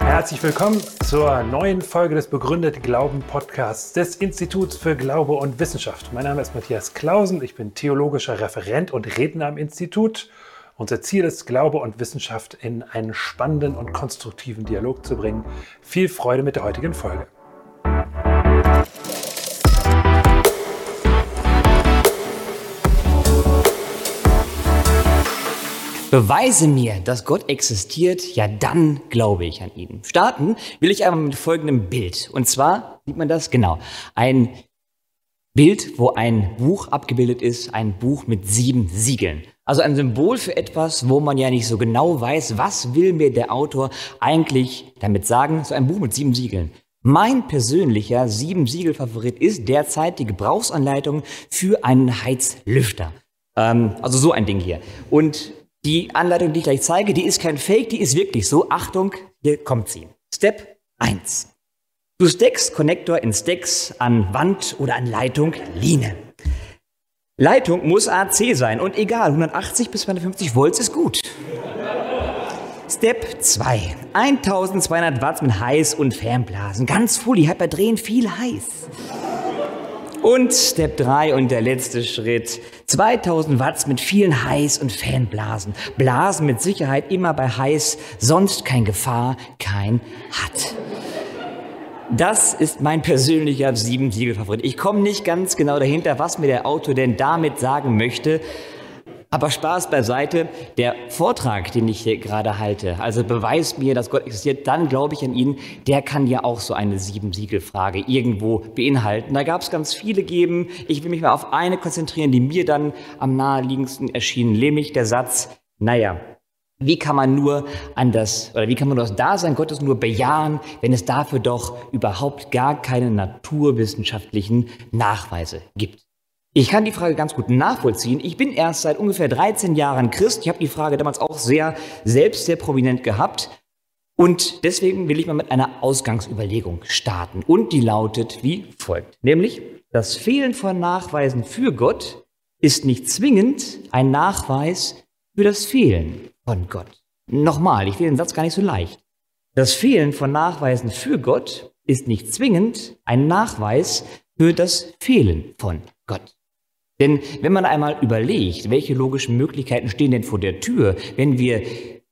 Herzlich willkommen zur neuen Folge des Begründet Glauben Podcasts des Instituts für Glaube und Wissenschaft. Mein Name ist Matthias Klausen, ich bin theologischer Referent und Redner am Institut. Unser Ziel ist, Glaube und Wissenschaft in einen spannenden und konstruktiven Dialog zu bringen. Viel Freude mit der heutigen Folge. Beweise mir, dass Gott existiert, ja dann glaube ich an ihn. Starten will ich aber mit folgendem Bild. Und zwar sieht man das genau. Ein Bild, wo ein Buch abgebildet ist, ein Buch mit sieben Siegeln. Also ein Symbol für etwas, wo man ja nicht so genau weiß, was will mir der Autor eigentlich damit sagen. So ein Buch mit sieben Siegeln. Mein persönlicher sieben Siegel Favorit ist derzeit die Gebrauchsanleitung für einen Heizlüfter. Ähm, also so ein Ding hier. Und die Anleitung, die ich gleich zeige, die ist kein Fake, die ist wirklich so. Achtung, hier kommt sie. Step 1. Du steckst Konnektor in Stacks an Wand oder an Leitung Line. Leitung muss AC sein und egal, 180 bis 250 Volt ist gut. Step 2. 1200 Watt mit Heiß- und Fernblasen. Ganz fully, Hyperdrehen, viel heiß. Und Step 3 und der letzte Schritt. 2000 Watt mit vielen Heiß- und Fanblasen. Blasen mit Sicherheit immer bei heiß, sonst kein Gefahr, kein Hat. Das ist mein persönlicher Sieben-Siegel-Favorit. Ich komme nicht ganz genau dahinter, was mir der Autor denn damit sagen möchte. Aber Spaß beiseite, der Vortrag, den ich hier gerade halte, also beweist mir, dass Gott existiert, dann glaube ich an ihn, der kann ja auch so eine Sieben-Siegel-Frage irgendwo beinhalten. Da gab es ganz viele geben. Ich will mich mal auf eine konzentrieren, die mir dann am naheliegendsten erschien, nämlich der Satz, naja, wie kann man nur an das, oder wie kann man das Dasein Gottes nur bejahen, wenn es dafür doch überhaupt gar keine naturwissenschaftlichen Nachweise gibt? Ich kann die Frage ganz gut nachvollziehen. Ich bin erst seit ungefähr 13 Jahren Christ. Ich habe die Frage damals auch sehr selbst sehr prominent gehabt. Und deswegen will ich mal mit einer Ausgangsüberlegung starten. Und die lautet wie folgt. Nämlich, das Fehlen von Nachweisen für Gott ist nicht zwingend ein Nachweis für das Fehlen von Gott. Nochmal, ich will den Satz gar nicht so leicht. Das Fehlen von Nachweisen für Gott ist nicht zwingend ein Nachweis für das Fehlen von Gott. Denn wenn man einmal überlegt, welche logischen Möglichkeiten stehen denn vor der Tür, wenn wir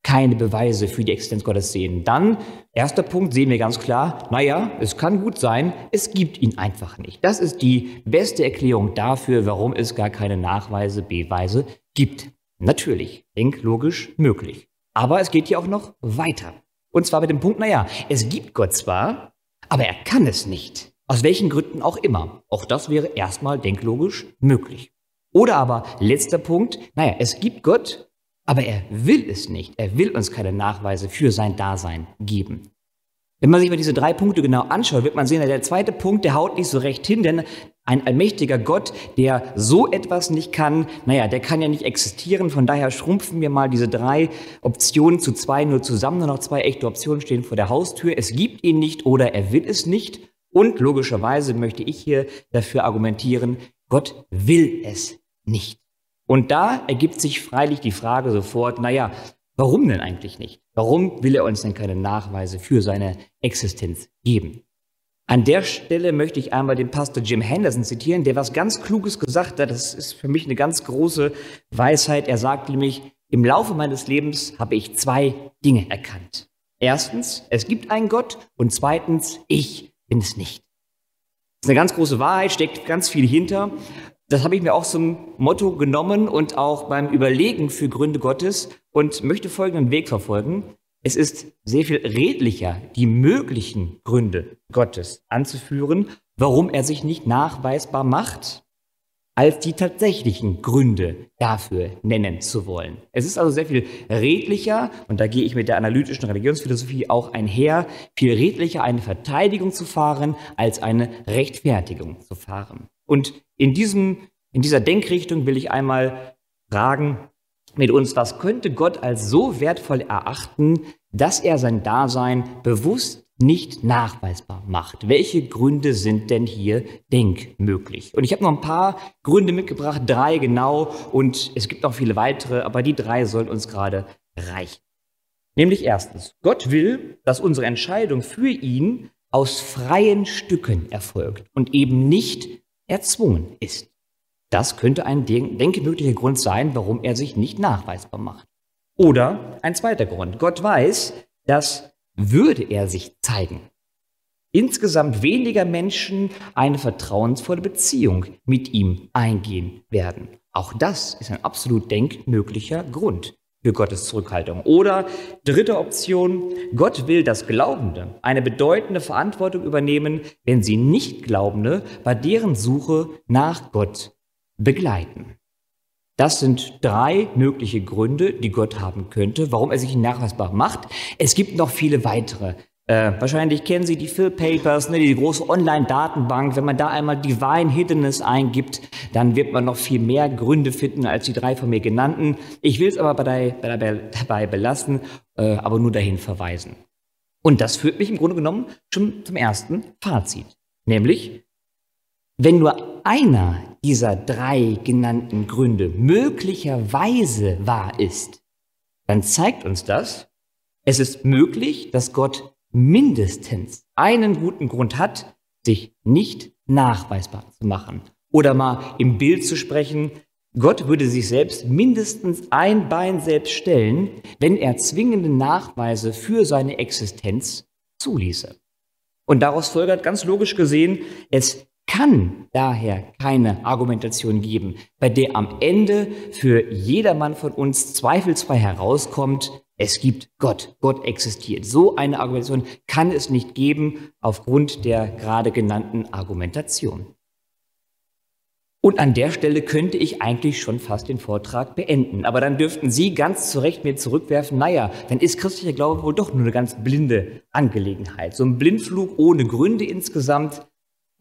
keine Beweise für die Existenz Gottes sehen, dann, erster Punkt, sehen wir ganz klar, naja, es kann gut sein, es gibt ihn einfach nicht. Das ist die beste Erklärung dafür, warum es gar keine Nachweise, Beweise gibt. Natürlich, denklogisch möglich. Aber es geht hier auch noch weiter. Und zwar mit dem Punkt, naja, es gibt Gott zwar, aber er kann es nicht. Aus welchen Gründen auch immer. Auch das wäre erstmal denklogisch möglich. Oder aber letzter Punkt, naja, es gibt Gott, aber er will es nicht. Er will uns keine Nachweise für sein Dasein geben. Wenn man sich mal diese drei Punkte genau anschaut, wird man sehen, der zweite Punkt, der haut nicht so recht hin, denn ein allmächtiger Gott, der so etwas nicht kann, naja, der kann ja nicht existieren. Von daher schrumpfen wir mal diese drei Optionen zu zwei nur zusammen. Nur noch zwei echte Optionen stehen vor der Haustür. Es gibt ihn nicht oder er will es nicht. Und logischerweise möchte ich hier dafür argumentieren, Gott will es nicht. Und da ergibt sich freilich die Frage sofort, naja, warum denn eigentlich nicht? Warum will er uns denn keine Nachweise für seine Existenz geben? An der Stelle möchte ich einmal den Pastor Jim Henderson zitieren, der was ganz Kluges gesagt hat. Das ist für mich eine ganz große Weisheit. Er sagt nämlich, im Laufe meines Lebens habe ich zwei Dinge erkannt. Erstens, es gibt einen Gott und zweitens, ich bin es nicht. Das ist eine ganz große Wahrheit, steckt ganz viel hinter. Das habe ich mir auch zum Motto genommen und auch beim Überlegen für Gründe Gottes und möchte folgenden Weg verfolgen. Es ist sehr viel redlicher, die möglichen Gründe Gottes anzuführen, warum er sich nicht nachweisbar macht, als die tatsächlichen Gründe dafür nennen zu wollen. Es ist also sehr viel redlicher, und da gehe ich mit der analytischen Religionsphilosophie auch einher, viel redlicher eine Verteidigung zu fahren, als eine Rechtfertigung zu fahren. Und in, diesem, in dieser Denkrichtung will ich einmal fragen mit uns, was könnte Gott als so wertvoll erachten, dass er sein Dasein bewusst nicht nachweisbar macht. Welche Gründe sind denn hier denkmöglich? Und ich habe noch ein paar Gründe mitgebracht, drei genau, und es gibt noch viele weitere, aber die drei sollen uns gerade reichen. Nämlich erstens, Gott will, dass unsere Entscheidung für ihn aus freien Stücken erfolgt und eben nicht erzwungen ist. Das könnte ein denkmöglicher Grund sein, warum er sich nicht nachweisbar macht. Oder ein zweiter Grund. Gott weiß, dass würde er sich zeigen, insgesamt weniger Menschen eine vertrauensvolle Beziehung mit ihm eingehen werden. Auch das ist ein absolut denkmöglicher Grund für Gottes Zurückhaltung. Oder dritte Option, Gott will, dass Glaubende eine bedeutende Verantwortung übernehmen, wenn sie nicht Glaubende bei deren Suche nach Gott begleiten. Das sind drei mögliche Gründe, die Gott haben könnte, warum er sich nachweisbar macht. Es gibt noch viele weitere. Äh, wahrscheinlich kennen Sie die Phil Papers, ne, die große Online-Datenbank. Wenn man da einmal Divine Hiddenness eingibt, dann wird man noch viel mehr Gründe finden als die drei von mir genannten. Ich will es aber dabei, dabei belassen, äh, aber nur dahin verweisen. Und das führt mich im Grunde genommen schon zum ersten Fazit. Nämlich, wenn nur einer dieser drei genannten Gründe möglicherweise wahr ist, dann zeigt uns das, es ist möglich, dass Gott mindestens einen guten Grund hat, sich nicht nachweisbar zu machen. Oder mal im Bild zu sprechen, Gott würde sich selbst mindestens ein Bein selbst stellen, wenn er zwingende Nachweise für seine Existenz zuließe. Und daraus folgert ganz logisch gesehen, es kann daher keine Argumentation geben, bei der am Ende für jedermann von uns zweifelsfrei herauskommt, es gibt Gott, Gott existiert. So eine Argumentation kann es nicht geben aufgrund der gerade genannten Argumentation. Und an der Stelle könnte ich eigentlich schon fast den Vortrag beenden. Aber dann dürften Sie ganz zu Recht mir zurückwerfen, naja, dann ist christlicher Glaube wohl doch nur eine ganz blinde Angelegenheit. So ein Blindflug ohne Gründe insgesamt,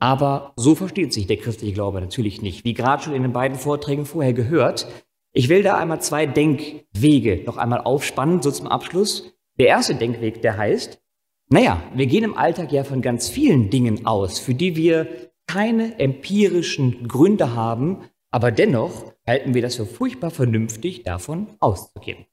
aber so versteht sich der christliche Glaube natürlich nicht. Wie gerade schon in den beiden Vorträgen vorher gehört, ich will da einmal zwei Denkwege noch einmal aufspannen, so zum Abschluss. Der erste Denkweg, der heißt, naja, wir gehen im Alltag ja von ganz vielen Dingen aus, für die wir keine empirischen Gründe haben, aber dennoch halten wir das für furchtbar vernünftig, davon auszugehen.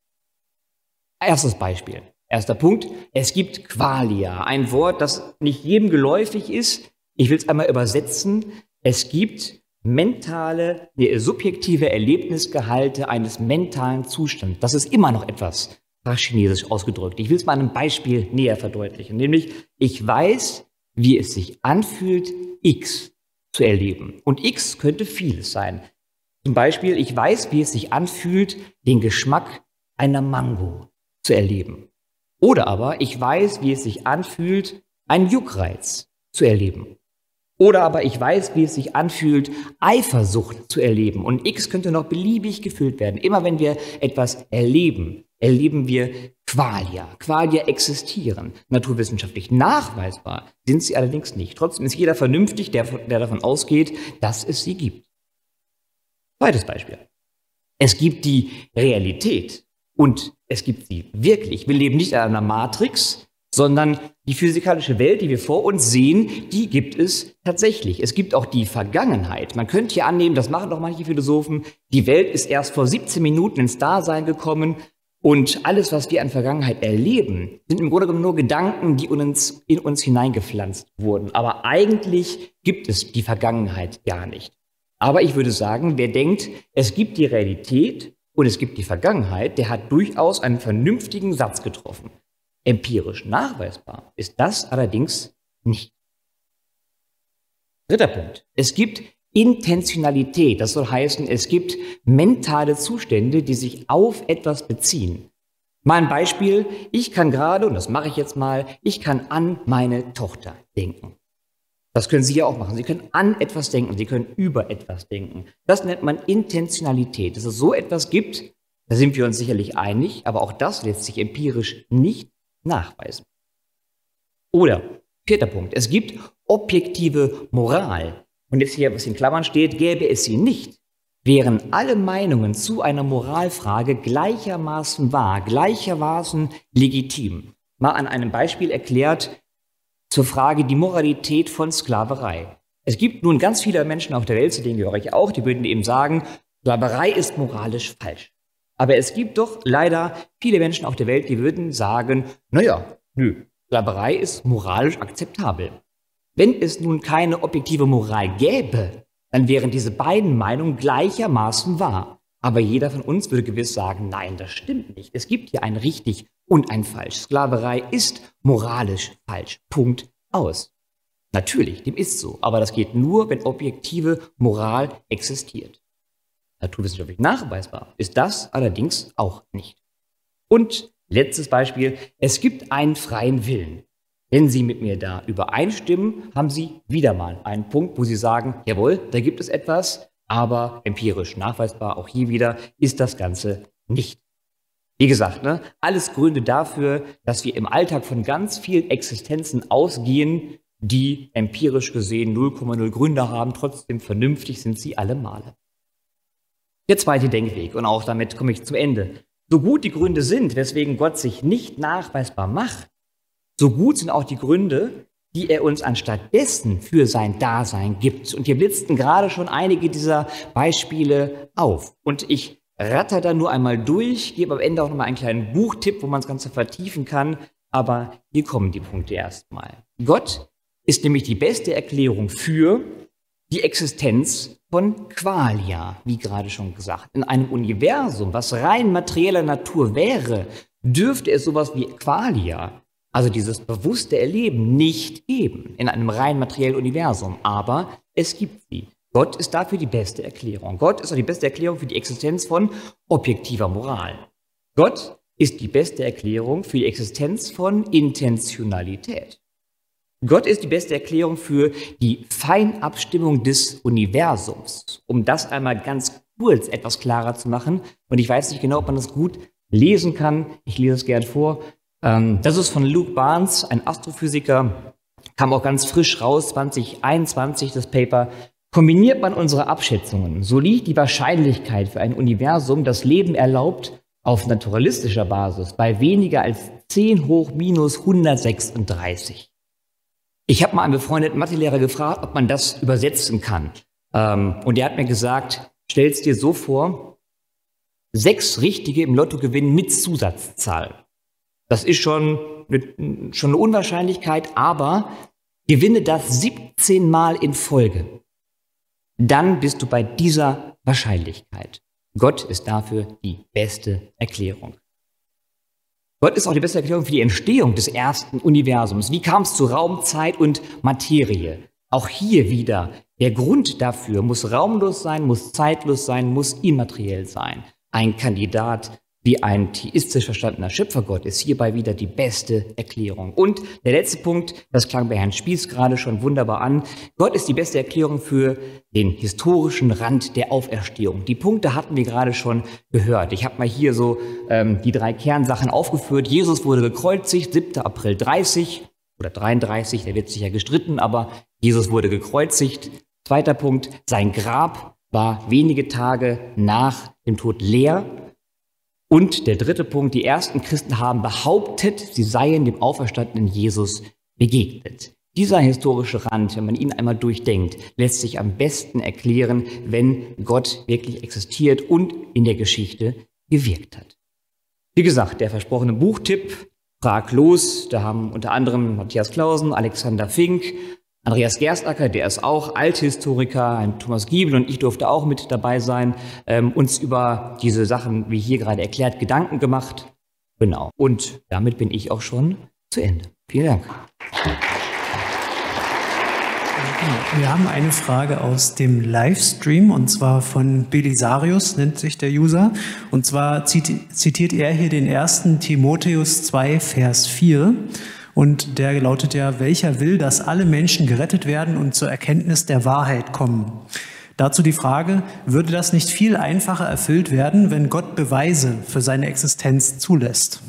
Erstes Beispiel. Erster Punkt. Es gibt Qualia, ein Wort, das nicht jedem geläufig ist, ich will es einmal übersetzen. Es gibt mentale, nee, subjektive Erlebnisgehalte eines mentalen Zustands. Das ist immer noch etwas chinesisch ausgedrückt. Ich will es mal einem Beispiel näher verdeutlichen. Nämlich, ich weiß, wie es sich anfühlt, X zu erleben. Und X könnte vieles sein. Zum Beispiel, ich weiß, wie es sich anfühlt, den Geschmack einer Mango zu erleben. Oder aber, ich weiß, wie es sich anfühlt, einen Juckreiz zu erleben. Oder aber ich weiß, wie es sich anfühlt, Eifersucht zu erleben. Und X könnte noch beliebig gefüllt werden. Immer wenn wir etwas erleben, erleben wir Qualia. Qualia existieren. Naturwissenschaftlich nachweisbar sind sie allerdings nicht. Trotzdem ist jeder vernünftig, der, der davon ausgeht, dass es sie gibt. Zweites Beispiel. Es gibt die Realität und es gibt sie wirklich. Wir leben nicht in einer Matrix, sondern die physikalische Welt, die wir vor uns sehen, die gibt es tatsächlich. Es gibt auch die Vergangenheit. Man könnte hier annehmen, das machen doch manche Philosophen, die Welt ist erst vor 17 Minuten ins Dasein gekommen und alles, was wir an Vergangenheit erleben, sind im Grunde genommen nur Gedanken, die uns, in uns hineingepflanzt wurden. Aber eigentlich gibt es die Vergangenheit gar nicht. Aber ich würde sagen, wer denkt, es gibt die Realität und es gibt die Vergangenheit, der hat durchaus einen vernünftigen Satz getroffen. Empirisch nachweisbar ist das allerdings nicht. Dritter Punkt. Es gibt Intentionalität. Das soll heißen, es gibt mentale Zustände, die sich auf etwas beziehen. Mal ein Beispiel. Ich kann gerade, und das mache ich jetzt mal, ich kann an meine Tochter denken. Das können Sie ja auch machen. Sie können an etwas denken, Sie können über etwas denken. Das nennt man Intentionalität. Dass es so etwas gibt, da sind wir uns sicherlich einig, aber auch das lässt sich empirisch nicht nachweisen. Oder, vierter Punkt, es gibt objektive Moral. Und jetzt hier, was in Klammern steht, gäbe es sie nicht, wären alle Meinungen zu einer Moralfrage gleichermaßen wahr, gleichermaßen legitim. Mal an einem Beispiel erklärt, zur Frage die Moralität von Sklaverei. Es gibt nun ganz viele Menschen auf der Welt, zu denen gehöre ich auch, die würden eben sagen, Sklaverei ist moralisch falsch. Aber es gibt doch leider viele Menschen auf der Welt, die würden sagen, naja, nö, Sklaverei ist moralisch akzeptabel. Wenn es nun keine objektive Moral gäbe, dann wären diese beiden Meinungen gleichermaßen wahr. Aber jeder von uns würde gewiss sagen, nein, das stimmt nicht. Es gibt hier ein richtig und ein falsch. Sklaverei ist moralisch falsch. Punkt aus. Natürlich, dem ist so, aber das geht nur, wenn objektive Moral existiert. Naturwissenschaftlich nachweisbar ist das allerdings auch nicht. Und letztes Beispiel, es gibt einen freien Willen. Wenn Sie mit mir da übereinstimmen, haben Sie wieder mal einen Punkt, wo Sie sagen, jawohl, da gibt es etwas, aber empirisch nachweisbar, auch hier wieder, ist das Ganze nicht. Wie gesagt, ne, alles Gründe dafür, dass wir im Alltag von ganz vielen Existenzen ausgehen, die empirisch gesehen 0,0 Gründe haben, trotzdem vernünftig sind sie alle Male. Der zweite Denkweg, und auch damit komme ich zum Ende. So gut die Gründe sind, weswegen Gott sich nicht nachweisbar macht, so gut sind auch die Gründe, die er uns anstatt dessen für sein Dasein gibt. Und hier blitzten gerade schon einige dieser Beispiele auf. Und ich ratter da nur einmal durch, gebe am Ende auch nochmal einen kleinen Buchtipp, wo man das Ganze vertiefen kann. Aber hier kommen die Punkte erstmal. Gott ist nämlich die beste Erklärung für die Existenz von Qualia, wie gerade schon gesagt. In einem Universum, was rein materieller Natur wäre, dürfte es sowas wie Qualia, also dieses bewusste Erleben, nicht geben in einem rein materiellen Universum. Aber es gibt sie. Gott ist dafür die beste Erklärung. Gott ist auch die beste Erklärung für die Existenz von objektiver Moral. Gott ist die beste Erklärung für die Existenz von Intentionalität. Gott ist die beste Erklärung für die Feinabstimmung des Universums. Um das einmal ganz kurz etwas klarer zu machen. Und ich weiß nicht genau, ob man das gut lesen kann. Ich lese es gern vor. Ähm, das ist von Luke Barnes, ein Astrophysiker. Kam auch ganz frisch raus, 2021, das Paper. Kombiniert man unsere Abschätzungen, so liegt die Wahrscheinlichkeit für ein Universum, das Leben erlaubt, auf naturalistischer Basis bei weniger als 10 hoch minus 136. Ich habe mal einen befreundeten Mathelehrer gefragt, ob man das übersetzen kann. Ähm, und er hat mir gesagt, stell dir so vor, sechs Richtige im Lotto gewinnen mit Zusatzzahl. Das ist schon eine, schon eine Unwahrscheinlichkeit, aber gewinne das 17 Mal in Folge. Dann bist du bei dieser Wahrscheinlichkeit. Gott ist dafür die beste Erklärung. Gott ist auch die beste Erklärung für die Entstehung des ersten Universums. Wie kam es zu Raum, Zeit und Materie? Auch hier wieder, der Grund dafür muss raumlos sein, muss zeitlos sein, muss immateriell sein. Ein Kandidat wie ein theistisch verstandener Schöpfergott ist hierbei wieder die beste Erklärung. Und der letzte Punkt, das klang bei Herrn Spieß gerade schon wunderbar an. Gott ist die beste Erklärung für den historischen Rand der Auferstehung. Die Punkte hatten wir gerade schon gehört. Ich habe mal hier so ähm, die drei Kernsachen aufgeführt. Jesus wurde gekreuzigt, 7. April 30 oder 33, der wird sicher gestritten, aber Jesus wurde gekreuzigt. Zweiter Punkt, sein Grab war wenige Tage nach dem Tod leer. Und der dritte Punkt, die ersten Christen haben behauptet, sie seien dem auferstandenen Jesus begegnet. Dieser historische Rand, wenn man ihn einmal durchdenkt, lässt sich am besten erklären, wenn Gott wirklich existiert und in der Geschichte gewirkt hat. Wie gesagt, der versprochene Buchtipp, frag los, da haben unter anderem Matthias Klausen, Alexander Fink, Andreas Gerstacker, der ist auch Althistoriker, Thomas Giebel und ich durfte auch mit dabei sein, ähm, uns über diese Sachen, wie hier gerade erklärt, Gedanken gemacht. Genau. Und damit bin ich auch schon zu Ende. Vielen Dank. Wir haben eine Frage aus dem Livestream und zwar von Belisarius, nennt sich der User. Und zwar zitiert er hier den ersten Timotheus 2, Vers 4. Und der lautet ja, welcher will, dass alle Menschen gerettet werden und zur Erkenntnis der Wahrheit kommen? Dazu die Frage, würde das nicht viel einfacher erfüllt werden, wenn Gott Beweise für seine Existenz zulässt?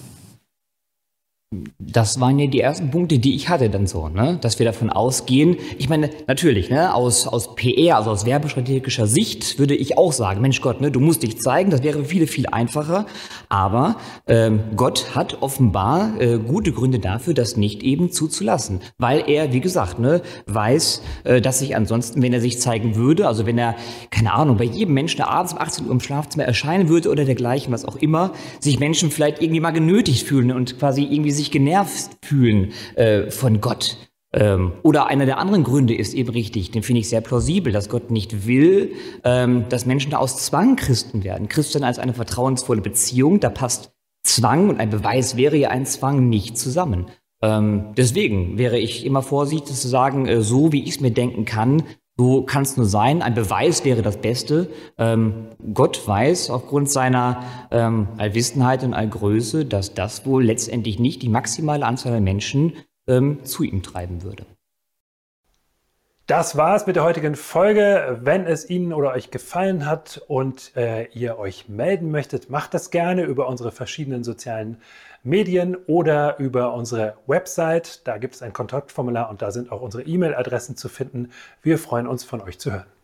Das waren ja die ersten Punkte, die ich hatte dann so, ne? dass wir davon ausgehen. Ich meine, natürlich, ne, aus, aus PR, also aus werbestrategischer Sicht, würde ich auch sagen, Mensch Gott, ne, du musst dich zeigen, das wäre viele viel einfacher. Aber ähm, Gott hat offenbar äh, gute Gründe dafür, das nicht eben zuzulassen, weil er, wie gesagt, ne, weiß, äh, dass sich ansonsten, wenn er sich zeigen würde, also wenn er, keine Ahnung, bei jedem Menschen abends um 18 Uhr im Schlafzimmer erscheinen würde oder dergleichen, was auch immer, sich Menschen vielleicht irgendwie mal genötigt fühlen und quasi irgendwie sich genervt fühlen äh, von Gott. Ähm, oder einer der anderen Gründe ist eben richtig, den finde ich sehr plausibel, dass Gott nicht will, ähm, dass Menschen aus Zwang Christen werden. Christen als eine vertrauensvolle Beziehung, da passt Zwang und ein Beweis wäre ja ein Zwang nicht zusammen. Ähm, deswegen wäre ich immer vorsichtig zu sagen, äh, so wie ich es mir denken kann, so kann es nur sein. Ein Beweis wäre das Beste. Ähm, Gott weiß aufgrund seiner ähm, Allwissenheit und Allgröße, dass das wohl letztendlich nicht die maximale Anzahl der Menschen ähm, zu ihm treiben würde. Das war es mit der heutigen Folge. Wenn es Ihnen oder euch gefallen hat und äh, ihr euch melden möchtet, macht das gerne über unsere verschiedenen sozialen Medien oder über unsere Website. Da gibt es ein Kontaktformular und da sind auch unsere E-Mail-Adressen zu finden. Wir freuen uns, von euch zu hören.